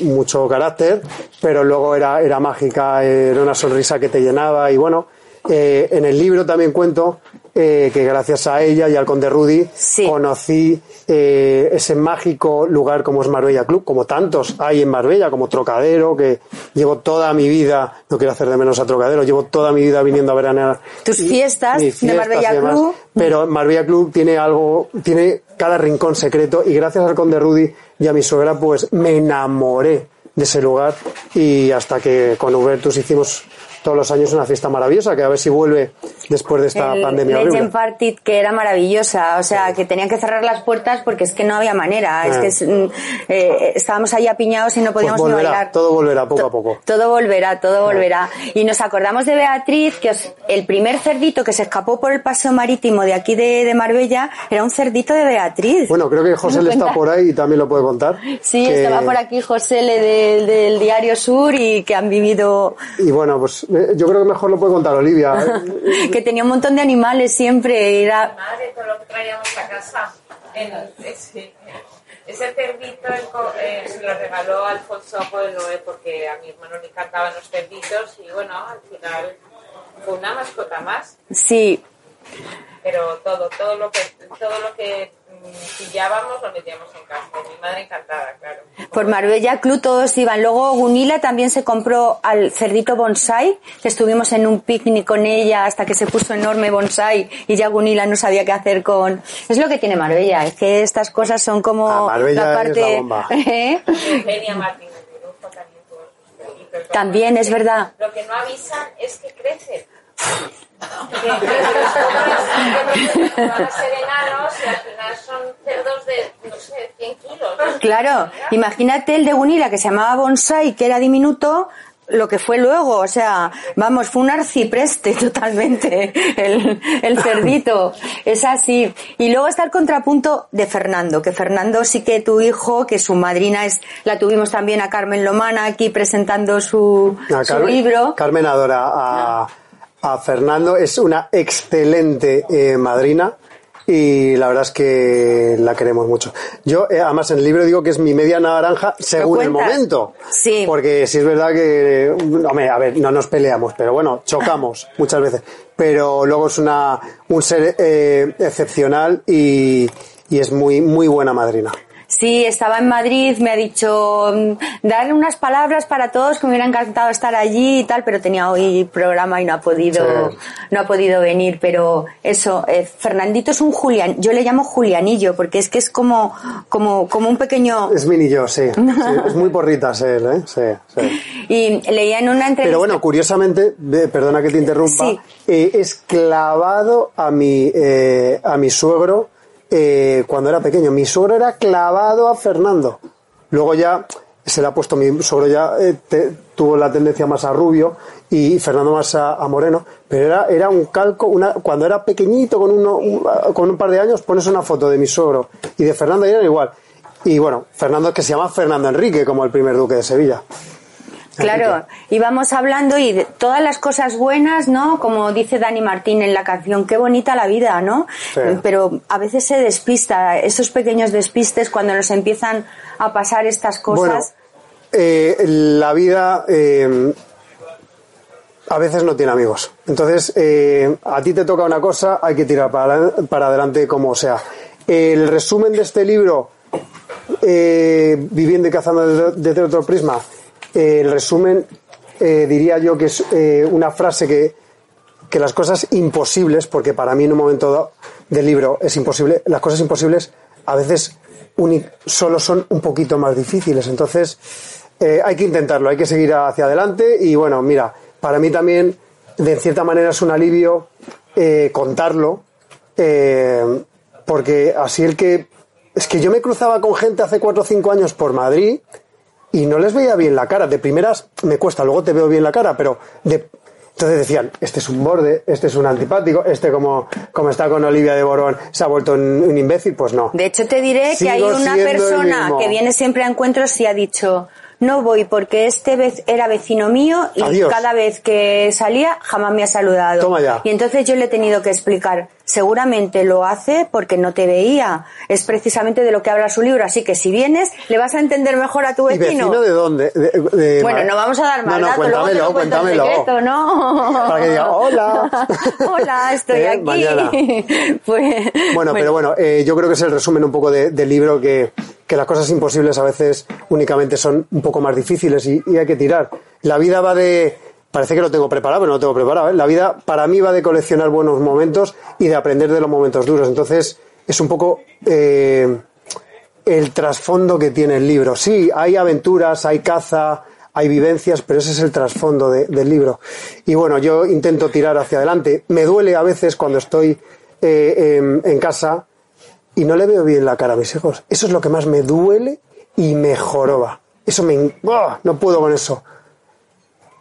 mucho carácter, pero luego era, era mágica, era una sonrisa que te llenaba y bueno, Eh, en el libro también cuento eh, que gracias a ella y al conde Rudy Sí. conocí eh, ese mágico lugar como es Marbella Club, como tantos hay en Marbella, como Trocadero, que llevo toda mi vida, no quiero hacer de menos a Trocadero, llevo toda mi vida viniendo a veranear. Tus Y- fiestas mis de Marbella demás. Club. Pero Marbella Club tiene algo, tiene cada rincón secreto y gracias al conde Rudy y a mi suegra pues me enamoré de ese lugar y hasta que con Hubertus hicimos todos los años una fiesta maravillosa que a ver si vuelve después de esta el pandemia Legend. Party que era maravillosa, o sea, que tenían que cerrar las puertas porque es que no había manera, es Ah. que es, mm, eh, estábamos ahí apiñados y no podíamos Pues ni volverá, bailar. todo volverá poco To- a poco. Todo volverá, todo volverá. Y nos acordamos de Beatriz, que os- el primer cerdito que se escapó por el paseo marítimo de aquí de, de Marbella era un cerdito de Beatriz. Bueno, creo que José ¿No le está por ahí y también lo puede contar. Sí, que- estaba por aquí José Le del, del Diario Sur y que han vivido, Y bueno, pues eh, yo creo que mejor lo puede contar Olivia. que tenía un montón de animales siempre, era madre todo lo que traíamos a casa. En, ese, ese cerdito eh, se lo regaló Alfonso de Noé porque a mi hermano le encantaban los cerditos y bueno, al final fue una mascota más. sí, Pero todo, todo lo que, todo lo que pillábamos lo metíamos en casa. Mi madre encantada, claro. Por Marbella Club todos iban. Luego Gunila también se compró al cerdito bonsai, que estuvimos en un picnic con ella hasta que se puso enorme bonsai y ya Gunila no sabía qué hacer con... Es lo que tiene Marbella, es que estas cosas son como Ah, Marbella la es parte... la bomba. ¿Eh? También es verdad. Lo que no avisan es que crecen. Que van a ser enanos y al final son cerdos de, no sé, 100 kilos. Claro, imagínate el de Gunila que se llamaba bonsai, que era diminuto, lo que fue luego, o sea, vamos, fue un arcipreste totalmente, el, el cerdito, es así. Y luego está el contrapunto de Fernando, que Fernando sí que tu hijo, que su madrina es, la tuvimos también a Carmen Lomana aquí presentando su, su Carmen- libro. Carmen adora a, a Fernando, es una excelente eh, madrina y la verdad es que la queremos mucho. Yo, eh, además, en el libro digo que es mi media naranja según el momento. Sí. Porque si es verdad que, hombre, a ver, no nos peleamos, pero bueno, chocamos muchas veces. Pero luego es una, un ser eh, excepcional y, y es muy, muy buena madrina. Sí, estaba en Madrid, me ha dicho mm, dar unas palabras para todos que me hubiera encantado estar allí y tal, pero tenía hoy programa y no ha podido, Sí. no ha podido venir. Pero eso, eh, Fernandito es un Julián, yo le llamo Julianillo porque es que es como, como, como un pequeño. Es mini yo, sí. sí, es muy porritas él, ¿eh? Sí, sí. Y leía en una entrevista. Pero bueno, curiosamente, perdona que te interrumpa, Sí. eh, es clavado a mi, eh, a mi suegro eh, cuando era pequeño. Mi suegro era clavado a Fernando. Luego ya se le ha puesto, mi suegro ya eh, te- tuvo la tendencia más a rubio y Fernando más a, moreno, pero era, era un calco, una, cuando era pequeñito, con, uno, un, con un par de años, pones una foto de mi suegro y de Fernando y eran igual. Y bueno, Fernando que se llama Fernando Enrique, como el primer duque de Sevilla. Claro, íbamos hablando y de todas las cosas buenas, ¿no? Como dice Dani Martín en la canción, qué bonita la vida, ¿no? Sí. Pero a veces se despista, esos pequeños despistes cuando nos empiezan a pasar estas Bueno, cosas. eh, la vida eh, a veces no tiene amigos. Entonces, eh, a ti te toca una cosa, hay que tirar para, para adelante como sea. El resumen de este libro, eh, Viviendo y cazando desde otro prisma, eh, el resumen eh, diría yo que es eh, una frase que, que las cosas imposibles, porque para mí en un momento del libro es imposible, las cosas imposibles a veces solo son un poquito más difíciles. Entonces, eh, hay que intentarlo, hay que seguir hacia adelante y bueno, mira, para mí también, de cierta manera, es un alivio contarlo, porque así el que... Es que yo me cruzaba con gente hace cuatro o cinco años por Madrid y no les veía bien la cara. De primeras me cuesta, luego te veo bien la cara, pero de... Entonces decían, este es un borde, este es un antipático, este como, como está con Olivia de Borón se ha vuelto un, un imbécil, pues no. De hecho, te diré que hay una persona que viene siempre a encuentros y ha dicho, no voy porque este vez era vecino mío y Adiós. cada vez que salía jamás me ha saludado. Toma ya. Y entonces yo le he tenido que explicar, seguramente lo hace porque no te veía. Es precisamente de lo que habla su libro, así que si vienes le vas a entender mejor a tu ¿Y vecino. vecino de dónde? De- de- Bueno, no vamos a dar más No, no, datos, luego te cuéntamelo, en cuéntamelo. secreto, ¿no? Para que diga, hola. Hola, estoy Eh, aquí. Pues- Bueno, pero bueno, eh, yo creo que es el resumen un poco de- del libro que, que las cosas imposibles a veces únicamente son un poco más difíciles y, hay que tirar. La vida va de... Parece que lo tengo preparado, pero no lo tengo preparado. ¿eh? La vida para mí va de coleccionar buenos momentos y de aprender de los momentos duros. Entonces es un poco eh, el trasfondo que tiene el libro. Sí, hay aventuras, hay caza, hay vivencias, pero ese es el trasfondo de- del libro. Y bueno, yo intento tirar hacia adelante. Me duele a veces cuando estoy eh, en casa y no le veo bien la cara a mis hijos. Eso es lo que más me duele y me joroba. Eso me... ¡Buah! No puedo con eso.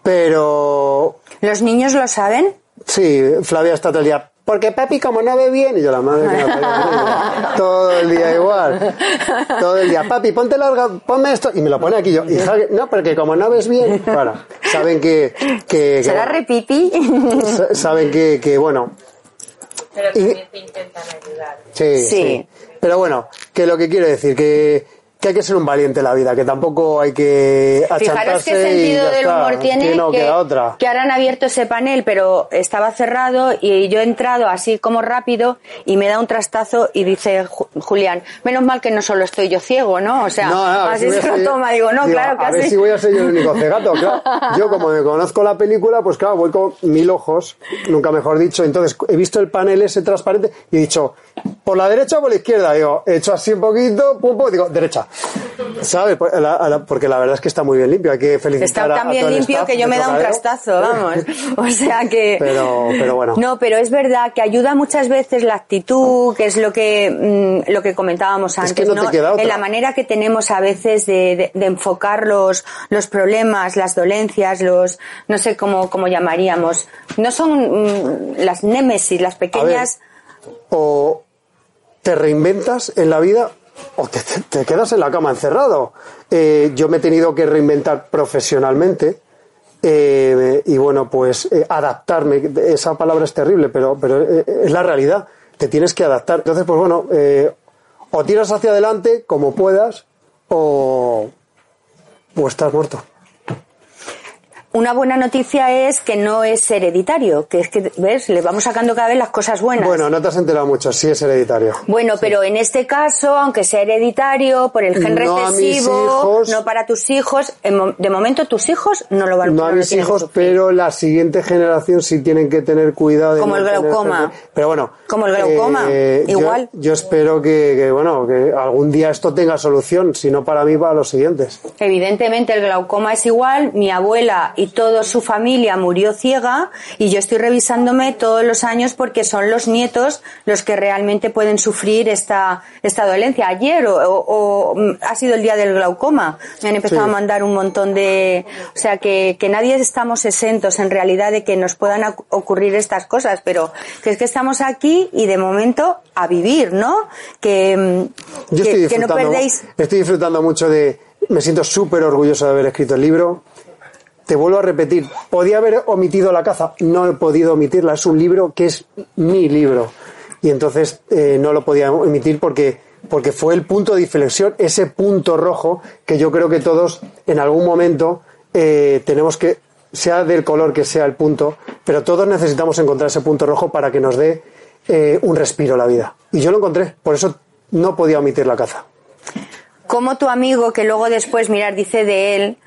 Pero ¿Los niños lo saben? Sí, Flavia está todo el día. Porque papi, como no ve bien, y yo la madre que parió, todo el día igual, todo el día, papi, ponte larga, ponme esto, y me lo pone aquí yo, hija, no, porque como no ves bien, para, saben que, que, que, ¿Será repipi? sa- saben que, que, bueno, Pero Y- también te intentan ayudar. sí, Sí. sí, pero bueno, que lo que quiero decir, que, que hay que ser un valiente en la vida, que tampoco hay que Fijaros qué y sentido del está, humor tiene que no queda otra. que ahora han abierto ese panel, pero estaba cerrado y yo he entrado así como rápido y me da un trastazo y dice Ju- Julián, menos mal que no solo estoy yo ciego, ¿no? O sea, No, no, así si se lo yo- toma. Digo, no, digo, claro que A ver si voy a ser yo el único cegato, claro. Yo, como me conozco la película, pues claro, voy con mil ojos, nunca mejor dicho. Entonces, he visto el panel ese transparente y he dicho, ¿por la derecha o por la izquierda? Digo, he hecho así un poquito, pum, pum, digo, derecha. ¿Sabes? La- Porque la verdad es que está muy bien limpio. Hay que felicitar Está a- tan bien todo limpio que yo me da un trastazo, vamos. O sea que. Pero, pero bueno. No, pero es verdad que ayuda muchas veces la actitud, que es lo que mm, lo que comentábamos antes, que no te queda otra. En la manera que tenemos a veces de, de- de enfocar los, los problemas, las dolencias, los no sé cómo, cómo llamaríamos. No son mm, las némesis, las pequeñas. o te reinventas en la vida o te, te- quedas en la cama encerrado. Eh, yo me he tenido que reinventar profesionalmente eh, y bueno, pues eh, adaptarme. Esa palabra es terrible, pero, pero es la realidad. Te tienes que adaptar. Entonces, pues bueno, o tiras hacia adelante como puedas o, o estás muerto. Una buena noticia es que no es hereditario, que es que, ¿ves? Le vamos sacando cada vez las cosas buenas. Bueno, no te has enterado mucho, sí es hereditario. Bueno, pero en este caso, aunque sea hereditario, por el gen No a mis recesivo, hijos. no para tus hijos, de momento tus hijos no lo van No a lo mis tienen que hijos, pero la siguiente generación sí tienen que tener cuidado de Como no el glaucoma. Pero bueno. Como el glaucoma, yo- igual. Yo, espero que, que, bueno, que algún día esto tenga solución, si no para mí, para los siguientes. Evidentemente el glaucoma es igual, mi abuela y toda su familia murió ciega y yo estoy revisándome todos los años porque son los nietos los que realmente pueden sufrir esta, esta dolencia. Ayer o, o- o, mm, ha sido el día del glaucoma, me han empezado Sí. a mandar un montón de... O sea que, que nadie estamos exentos en realidad de que nos puedan ocurrir estas cosas, pero que es que estamos aquí y de momento a vivir, ¿no? Que, mm, Yo que, estoy que no disfrutando, perdéis... estoy disfrutando mucho de, me siento súper orgulloso de haber escrito el libro. Te vuelvo a repetir, podía haber omitido la caza, no he podido omitirla, es un libro que es mi libro. Y entonces eh, no lo podía omitir porque, porque fue el punto de inflexión, ese punto rojo que yo creo que todos en algún momento eh, tenemos que, sea del color que sea el punto, pero todos necesitamos encontrar ese punto rojo para que nos dé eh, un respiro a la vida. Y yo lo encontré, por eso no podía omitir la caza. como tu amigo, que luego después, mirar, dice de él,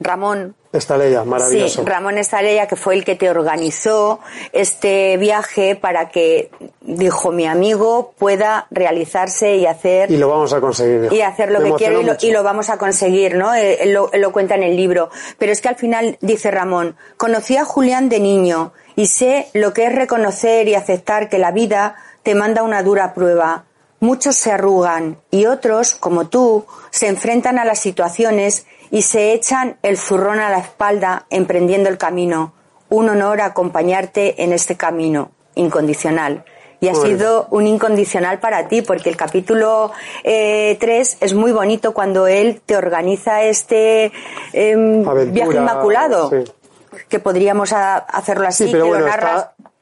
Ramón. Esta ley, maravilloso. Sí, Ramón Estalella, que fue el que te organizó este viaje para que, dijo mi amigo, pueda realizarse y hacer Y lo vamos a conseguir. y hacer lo Me que quiero y lo, y lo vamos a conseguir, ¿no? Eh, lo, él lo cuenta en el libro. Pero es que al final dice Ramón, conocí a Julián de niño y sé lo que es reconocer y aceptar que la vida te manda una dura prueba. Muchos se arrugan y otros, como tú, se enfrentan a las situaciones y se echan el zurrón a la espalda emprendiendo el camino. Un honor acompañarte en este camino incondicional. y ha sido un incondicional para ti, porque el capítulo 3 eh, es muy bonito cuando él te organiza este em, viaje inmaculado, que podríamos hacerlo así, sí, pero bueno,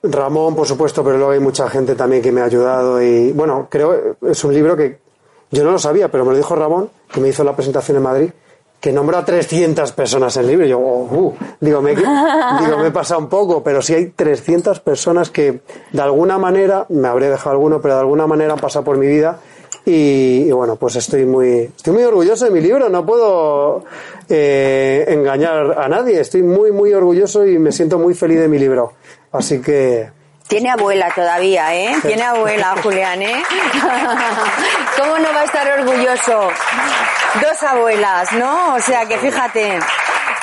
Ramón, por supuesto, pero luego hay mucha gente también que me ha ayudado y bueno, creo es un libro que yo no lo sabía, pero me lo dijo Ramón, que me hizo la presentación en Madrid, que nombró a 300 personas en el libro. Yo, oh, uh, digo, me, digo, me he pasado un poco, pero sí hay 300 personas que de alguna manera, me habré dejado alguno, pero de alguna manera han pasado por mi vida. Y, bueno, pues estoy muy, estoy muy orgulloso de mi libro, no puedo eh, engañar a nadie, estoy muy, muy orgulloso y me siento muy feliz de mi libro. Así que tiene abuela todavía, ¿eh? Tiene abuela, Julián, ¿eh? ¿Cómo no va a estar orgulloso? Dos abuelas, ¿no? O sea que fíjate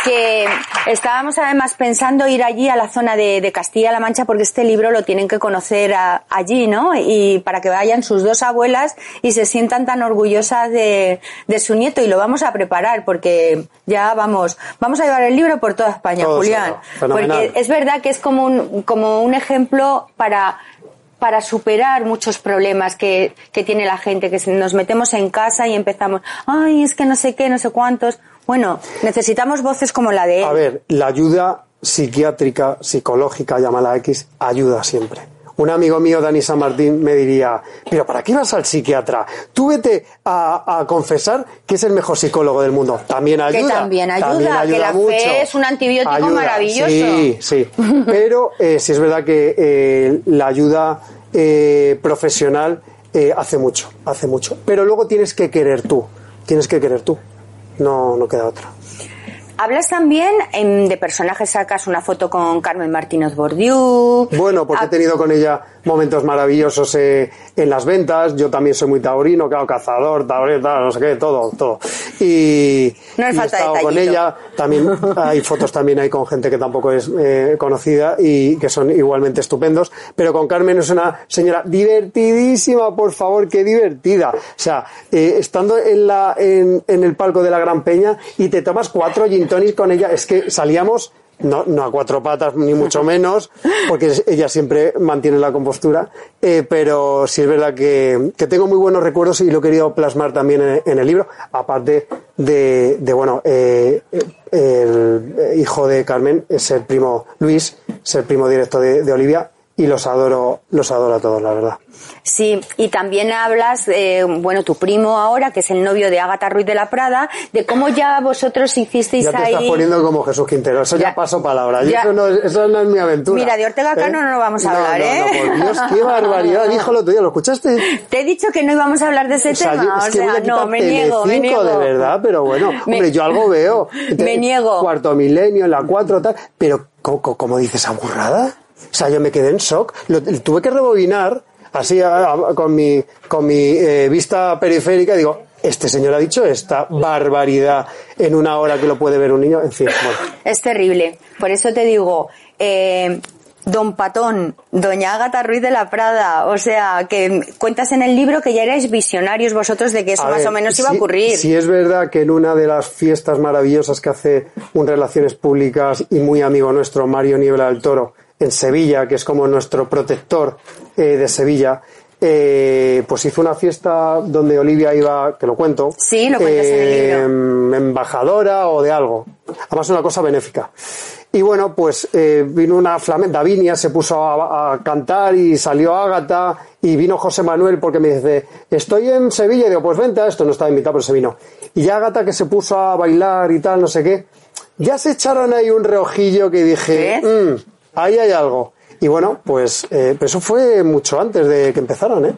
que estábamos además pensando ir allí a la zona de, Castilla-La Mancha porque este libro lo tienen que conocer allí, ¿no? Y para que vayan sus dos abuelas y se sientan tan orgullosas de, su nieto y lo vamos a preparar porque ya vamos, vamos a llevar el libro por toda España, Julián. Porque es verdad que es como un, como un ejemplo para para superar muchos problemas que, que tiene la gente, que nos metemos en casa y empezamos, ay, es que no sé qué, no sé cuántos. Bueno, necesitamos voces como la de él. A ver, la ayuda psiquiátrica, psicológica, llámala X, ayuda siempre. Un amigo mío, Dani San Martín, me diría, pero ¿para qué vas al psiquiatra? Tú vete a, confesar que es el mejor psicólogo del mundo. También ayuda. Que también ayuda, que la fe es un antibiótico maravilloso. Sí, sí. Pero eh, sí es verdad que eh, la ayuda eh, profesional hace mucho, hace mucho. Pero luego tienes que querer tú, tienes que querer tú no, no queda otra. Hablas también de personajes, sacas una foto con Carmen Martínez Bordiú. Bueno, porque he tenido con ella momentos maravillosos eh, en las ventas. Yo también soy muy taurino, claro, cazador, taureta, no sé qué, todo, todo. Y, no he estado con ella. También hay fotos también hay con gente que tampoco es eh, conocida y que son igualmente estupendos. Pero con Carmen es una señora divertidísima, por favor, qué divertida. O sea, eh, estando en la en, en, el palco de la Gran Peña y te tomas cuatro gin con ella, es que salíamos no, no a cuatro patas, ni mucho menos, porque ella siempre mantiene la compostura, eh, pero sí es verdad que, que, tengo muy buenos recuerdos y lo he querido plasmar también en, el libro, aparte de, de bueno, eh, el hijo de Carmen es el primo Luis, es el primo directo de, de Olivia, y los adoro, los adoro a todos, la verdad. Sí, y también hablas, eh, bueno, tu primo ahora, que es el novio de Ágata Ruiz de la Prada, de cómo ya vosotros hicisteis ahí... Ya te estás poniendo como Jesús Quintero, eso ya, paso palabra, eso, no, eso, no, es mi aventura. Mira, de Ortega Cano ¿Eh? no, lo vamos a hablar, ¿eh? No, por Dios, qué barbaridad, dijo otro día, ¿lo escuchaste? Te he dicho que no íbamos a hablar de ese tema, o sea, no, me niego, me niego. de verdad, pero bueno, hombre, yo algo veo. me niego. Cuarto milenio, en la cuatro, tal, pero, ¿cómo, cómo dices, aburrada? O sea, yo me quedé en shock. Lo, tuve que rebobinar así con mi, con mi eh, vista periférica digo, este señor ha dicho esta barbaridad en una hora que lo puede ver un niño. En fin, Es terrible. Por eso te digo, eh, Don Patón, Doña Ágata Ruiz de la Prada, o sea, que cuentas en el libro que ya erais visionarios vosotros de que eso más o menos iba a ocurrir. Si es verdad que en una de las fiestas maravillosas que hace un Relaciones Públicas y muy amigo nuestro, Mario Niebla del Toro, en Sevilla, que es como nuestro protector eh, de Sevilla, eh, pues hizo una fiesta donde Olivia iba, que lo cuento, sí, lo cuentas en el libro. Em, embajadora o de algo. Además una cosa benéfica. Y bueno, pues eh, vino una flamenca, Davinia se puso a, cantar y salió Ágata y vino José Manuel porque me dice, estoy en Sevilla y digo, pues vente a esto, no estaba invitado, pero se vino. Y ya Ágata que se puso a bailar y tal, no sé qué, ya se echaron ahí un reojillo que dije, mm, ahí hay algo. Y bueno, pues eh, eso fue mucho antes de que empezaran, ¿eh?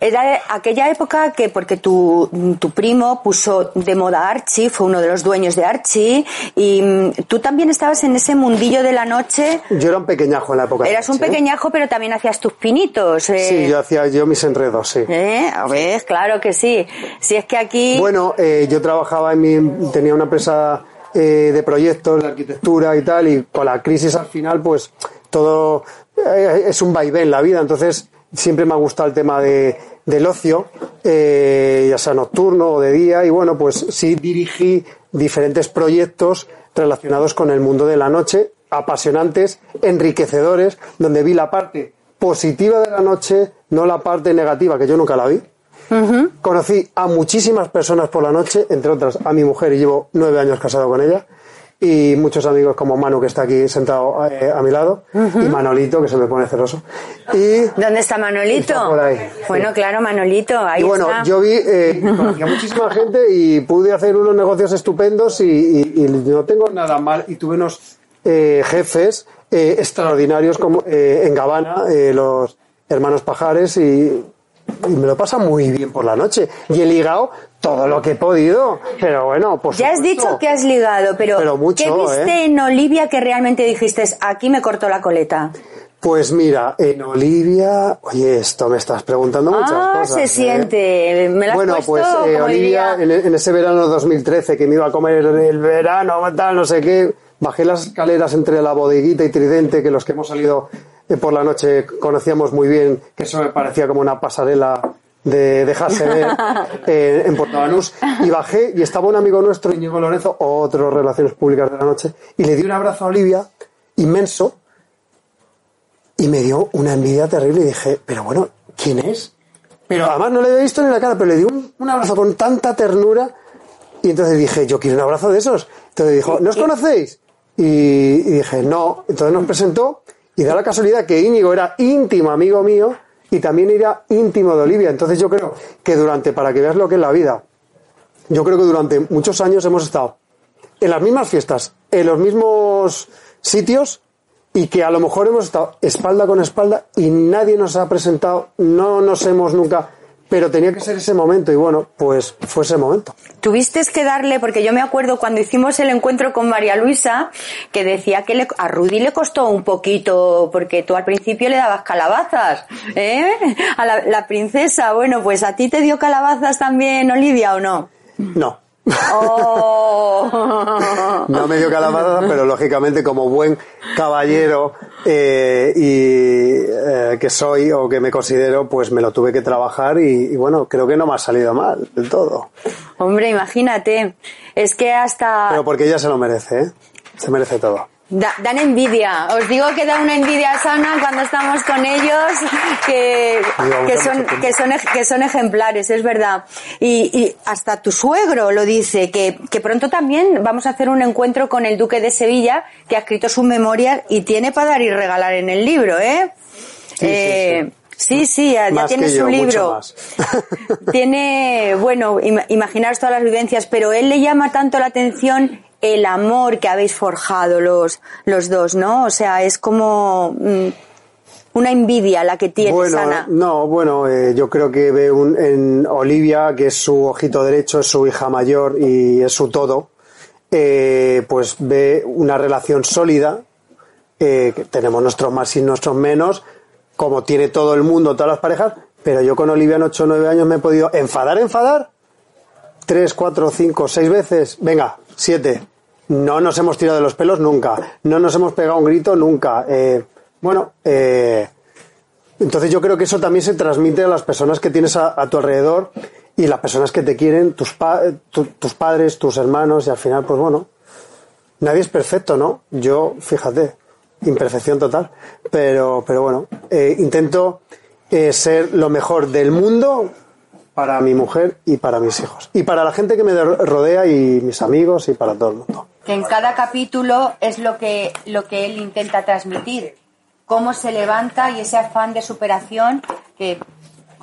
Era aquella época que, porque tu, tu, primo puso de moda Archie, fue uno de los dueños de Archie, y mm, tú también estabas en ese mundillo de la noche. Yo era un pequeñajo en la época. Eras un ¿eh? pequeñajo, pero también hacías tus pinitos. Eh. Sí, yo hacía yo mis enredos, sí. ¿Eh? A ver, claro que sí. Si es que aquí. Bueno, yo trabajaba en mi, tenía una empresa eh, de proyectos, de arquitectura y tal, y con la crisis al final, pues todo eh, es un vaivén la vida, entonces siempre me ha gustado el tema de, del ocio, eh, ya sea nocturno o de día, y bueno, pues sí dirigí diferentes proyectos relacionados con el mundo de la noche, apasionantes, enriquecedores, donde vi la parte positiva de la noche, no la parte negativa, que yo nunca la vi. Conocí a muchísimas personas por la noche, entre otras a mi mujer, y llevo nueve años casado con ella, y muchos amigos como Manu, que está aquí sentado eh, a mi lado, y Manolito, que se me pone celoso. Y ¿Dónde está Manolito? Está por ahí, Bueno, claro, Manolito, ahí y bueno, está. yo vi, eh, conocí a muchísima gente y pude hacer unos negocios estupendos y, y- y no tengo nada mal. Y tuve unos eh, jefes eh, extraordinarios como eh, en Gabana, eh, los hermanos Pajares, y, y me lo pasa muy bien por la noche. Y he ligado todo lo que he podido, pero bueno, por Ya has dicho que has ligado, pero, Pero mucho, ¿qué viste ¿eh? en Olivia que realmente dijiste, aquí me cortó la coleta? Pues mira, en Olivia, oye, esto me estás preguntando muchas ah, cosas. se ¿eh? siente. Me la has Bueno, pues eh, Olivia, diría- en, en ese verano 2013 que me iba a comer el verano, tal, no sé qué, bajé las escaleras entre la bodeguita y Tridente, que los que hemos salido por la noche conocíamos muy bien, que eso me parecía como una pasarela de dejarse ver eh, en Puerto Banús, y bajé y estaba un amigo nuestro, Íñigo Lorenzo, otro Relaciones Públicas de la Noche, y le di un abrazo a Olivia, inmenso, y me dio una envidia terrible y dije, pero bueno, ¿quién es? Pero además no le había visto ni la cara, pero le di un, un abrazo con tanta ternura y entonces dije, yo quiero un abrazo de esos. Entonces dijo, ¿no os conocéis? Y, y dije, no. Entonces nos presentó y da la casualidad que Íñigo era íntimo amigo mío y también era íntimo de Olivia. Entonces yo creo que durante, para que veas lo que es la vida, yo creo que durante muchos años hemos estado en las mismas fiestas, en los mismos sitios y que a lo mejor hemos estado espalda con espalda y nadie nos ha presentado, no nos hemos nunca, pero tenía que ser ese momento y bueno, pues fue ese momento. Tuviste que darle, porque yo me acuerdo cuando hicimos el encuentro con María Luisa, que decía que le- a Rudy le costó un poquito, porque tú al principio le dabas calabazas, ¿eh? A la, la princesa, bueno, pues a ti te dio calabazas también, Olivia, ¿o no? No. Oh. No me dio calabaza, pero lógicamente como buen caballero eh, y eh, que soy o que me considero, pues me lo tuve que trabajar y, y bueno, creo que no me ha salido mal del todo. Hombre, imagínate, es que hasta Pero porque ella se lo merece, ¿eh? Se merece todo. Da- dan envidia. Os digo que da una envidia sana cuando estamos con ellos, que, son, que son, que son ejemplares, es verdad. Y, y hasta tu suegro lo dice, que, que pronto también vamos a hacer un encuentro con el duque de Sevilla, que ha escrito sus memorias y tiene para dar y regalar en el libro, ¿eh? Sí, sí, Eh, sí, sí, ya, tiene su libro. tiene, bueno, imaginaros todas las vivencias, pero él le llama tanto la atención el amor que habéis forjado los, los dos, ¿no? O sea, es como mm, una envidia la que tiene bueno, Sana. no, bueno, eh, yo creo que ve un, en Olivia, que es su ojito derecho, es su hija mayor y es su todo, eh, pues ve una relación sólida, eh, que tenemos nuestros más y nuestros menos, como tiene todo el mundo, todas las parejas, pero yo con Olivia en 8 o 9 años me he podido enfadar, enfadar, tres, cuatro, cinco, seis veces, venga, siete. No nos hemos tirado de los pelos nunca, no nos hemos pegado un grito nunca. Eh, bueno, eh, entonces yo creo que eso también se transmite a las personas que tienes a, tu alrededor y las personas que te quieren, tus, pa- tu- tus padres, tus hermanos y al final, pues bueno, nadie es perfecto, ¿no? Yo, fíjate, imperfección total, pero, pero bueno, eh, intento eh, ser lo mejor del mundo para mi mujer y para mis hijos y para la gente que me rodea y mis amigos y para todo el mundo. Que en cada capítulo es lo que, lo que él intenta transmitir. Cómo se levanta y ese afán de superación que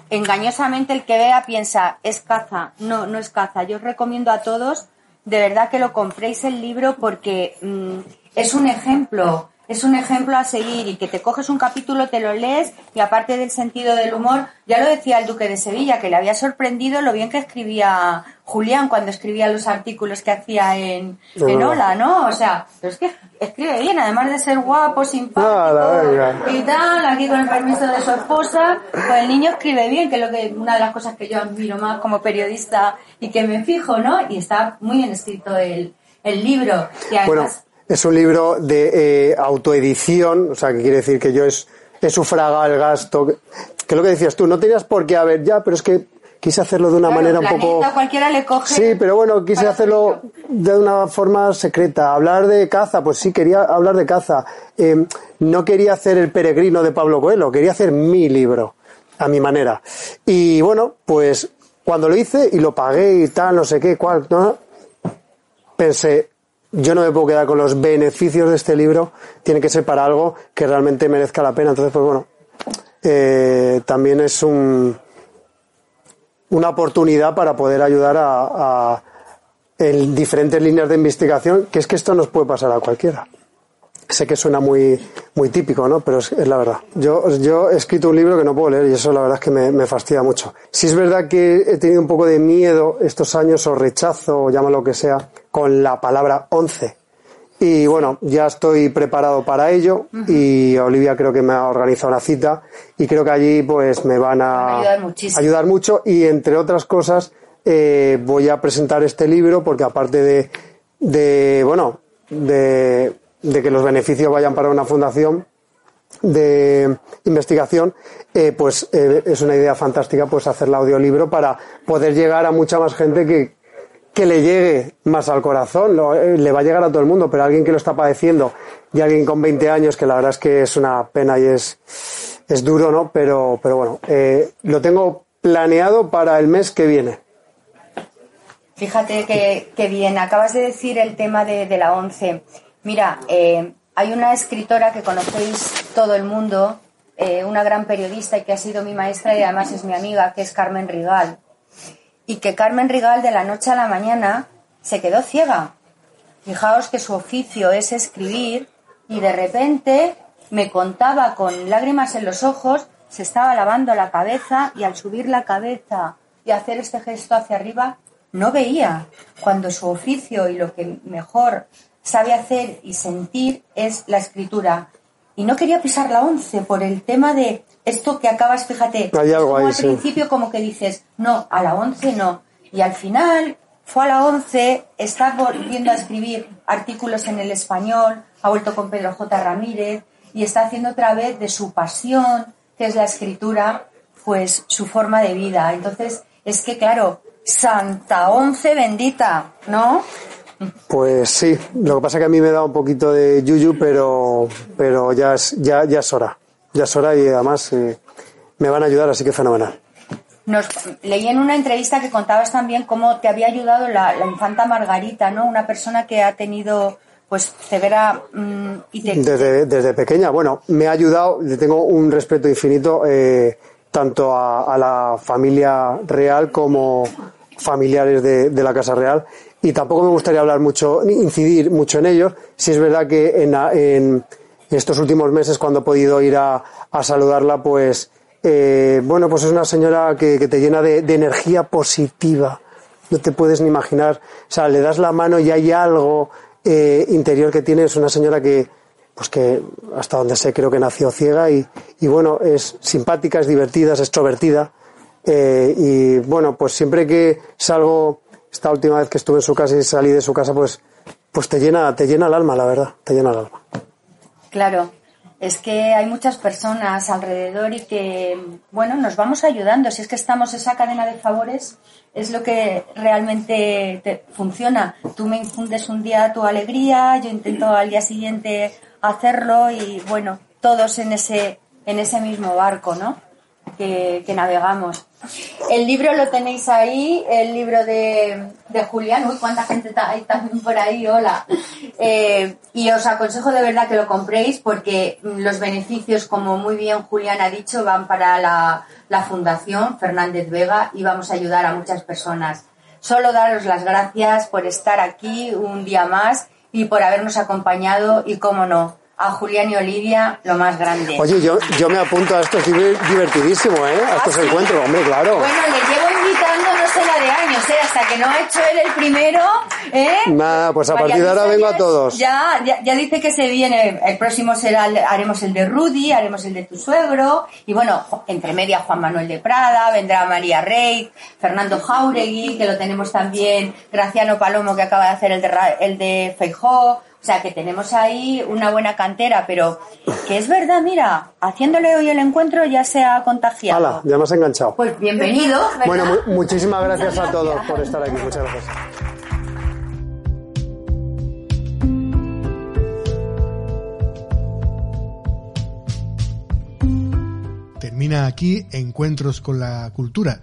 engañosamente el que vea piensa, es caza. No, no es caza. Yo os recomiendo a todos de verdad que lo compréis el libro porque mm, es un ejemplo, es un ejemplo a seguir y que te coges un capítulo, te lo lees y aparte del sentido del humor, ya lo decía el duque de Sevilla, que le había sorprendido lo bien que escribía Julián cuando escribía los artículos que hacía en, en. Hola, ¿no? O sea, pero es que escribe bien, además de ser guapo, simpático y tal, aquí con el permiso de su esposa, pues el niño escribe bien, que es lo que una de las cosas que yo admiro más como periodista y que me fijo, ¿no? Y está muy bien escrito el, el libro. Y Bueno, además, es un libro de eh, autoedición, o sea, que quiere decir que yo es, he sufragado el gasto. Que, lo que decías tú, no tenías por qué haber ya, pero es que quise hacerlo de una manera un poco... cualquiera le coge. Sí, pero bueno, quise hacerlo de una forma secreta. Hablar de caza, pues sí, quería hablar de caza. Eh, no quería hacer el peregrino de Pablo Coelho, quería hacer mi libro, a mi manera. Y bueno, pues cuando lo hice y lo pagué y tal, no sé qué, cuál, ¿no? pensé, yo no me puedo quedar con los beneficios de este libro, tiene que ser para algo que realmente merezca la pena. Entonces, pues bueno, eh, también es un, una oportunidad para poder ayudar a, en diferentes líneas de investigación, que es que esto nos puede pasar a cualquiera. Sé que suena muy, muy típico, ¿no? Pero es, la verdad. Yo, yo he escrito un libro que no puedo leer y eso la verdad es que me, me fastidia mucho. Si es verdad que he tenido un poco de miedo estos años o rechazo o llama lo que sea con la palabra once. Y bueno, ya estoy preparado para ello y Olivia creo que me ha organizado una cita y creo que allí pues me van a, ayudar, mucho y entre otras cosas eh, voy a presentar este libro porque aparte de, de bueno, de, de que los beneficios vayan para una fundación de investigación, eh, pues eh, es una idea fantástica pues hacer el audiolibro para poder llegar a mucha más gente que, que le llegue más al corazón, eh, le va a llegar a todo el mundo, pero alguien que lo está padeciendo y alguien con 20 años, que la verdad es que es una pena y es, es duro, ¿no? Pero, pero bueno, lo tengo planeado para el mes que viene. Fíjate que, bien, acabas de decir el tema de, de la ONCE. Mira, eh, hay una escritora que conocéis todo el mundo, eh, una gran periodista y que ha sido mi maestra y además es mi amiga, que es Carmen Rigal. Y que Carmen Rigal de la noche a la mañana se quedó ciega. Fijaos que su oficio es escribir y de repente me contaba con lágrimas en los ojos, se estaba lavando la cabeza y al subir la cabeza y hacer este gesto hacia arriba, no veía cuando su oficio y lo que mejor sabe hacer y sentir es la escritura. Y no quería pisar la once por el tema de esto que acabas, fíjate, Hay algo al principio como que dices, no, a la once no. Y al final fue a la once, está volviendo a escribir artículos en el español, ha vuelto con Pedro J. Ramírez y está haciendo otra vez de su pasión, que es la escritura, pues su forma de vida. Entonces, es que claro, Santa Once bendita, ¿no? Pues sí, lo que pasa es que a mí me da un poquito de yuyu, pero, pero ya, es, ya, ya es hora. Ya es hora y además eh, me van a ayudar, así que fenomenal. Nos, leí en una entrevista que contabas también cómo te había ayudado la, infanta Margarita, ¿no? Una persona que ha tenido pues severa mm, y desde, desde pequeña, bueno, me ha ayudado, le tengo un respeto infinito eh, tanto a, a, la familia real como familiares de, de la Casa Real y tampoco me gustaría hablar mucho, ni incidir mucho en ellos. Si es verdad que en, en estos últimos meses, cuando he podido ir a, saludarla, pues, eh, bueno, pues es una señora que, te llena de, energía positiva. No te puedes ni imaginar. O sea, le das la mano y hay algo eh, interior que tiene. Es una señora que, pues que hasta donde sé, creo que nació ciega y, y bueno, es simpática, es divertida, es extrovertida. Eh, y bueno, pues siempre que salgo esta última vez que estuve en su casa y salí de su casa, pues, pues te llena, te llena el alma, la verdad, te llena el alma. Claro, es que hay muchas personas alrededor y que, bueno, nos vamos ayudando. Si es que estamos esa cadena de favores, es lo que realmente te funciona. Tú me infundes un día tu alegría, yo intento al día siguiente hacerlo y, bueno, todos en ese, en ese mismo barco, ¿no? Que, navegamos. El libro lo tenéis ahí, el libro de, de Julián. Uy, cuánta gente hay también por ahí, hola. Eh, y os aconsejo de verdad que lo compréis porque los beneficios, como muy bien Julián ha dicho, van para la, la Fundación Fernández Vega y vamos a ayudar a muchas personas. Solo daros las gracias por estar aquí un día más y por habernos acompañado y, cómo no, a Julián y Olivia lo más grande. Oye, yo, yo me apunto a esto, es divertidísimo, ¿eh? A estos ¿Ah, encuentros, hombre, claro. Bueno, le llevo invitando no sé la de años, ¿eh? Hasta que no ha hecho él el primero, ¿eh? Nada, pues a partir de ahora vengo a todos. Ya, ya, ya, dice que se viene, el próximo será, haremos el de Rudy, haremos el de tu suegro, y bueno, entre media Juan Manuel de Prada, vendrá María Rey, Fernando Jauregui, que lo tenemos también, Graciano Palomo, que acaba de hacer el de, el de Feijó, O sea, que tenemos ahí una buena cantera, pero que es verdad, mira, haciéndole hoy el encuentro ya se ha contagiado. Hala, ya me has enganchado. Pues bienvenido. ¿verdad? Bueno, mu- muchísimas gracias a todos por estar aquí. Muchas gracias. Termina aquí Encuentros con la Cultura.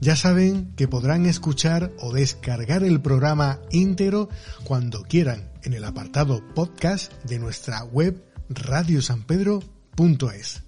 Ya saben que podrán escuchar o descargar el programa íntegro cuando quieran en el apartado podcast de nuestra web radiosanpedro.es.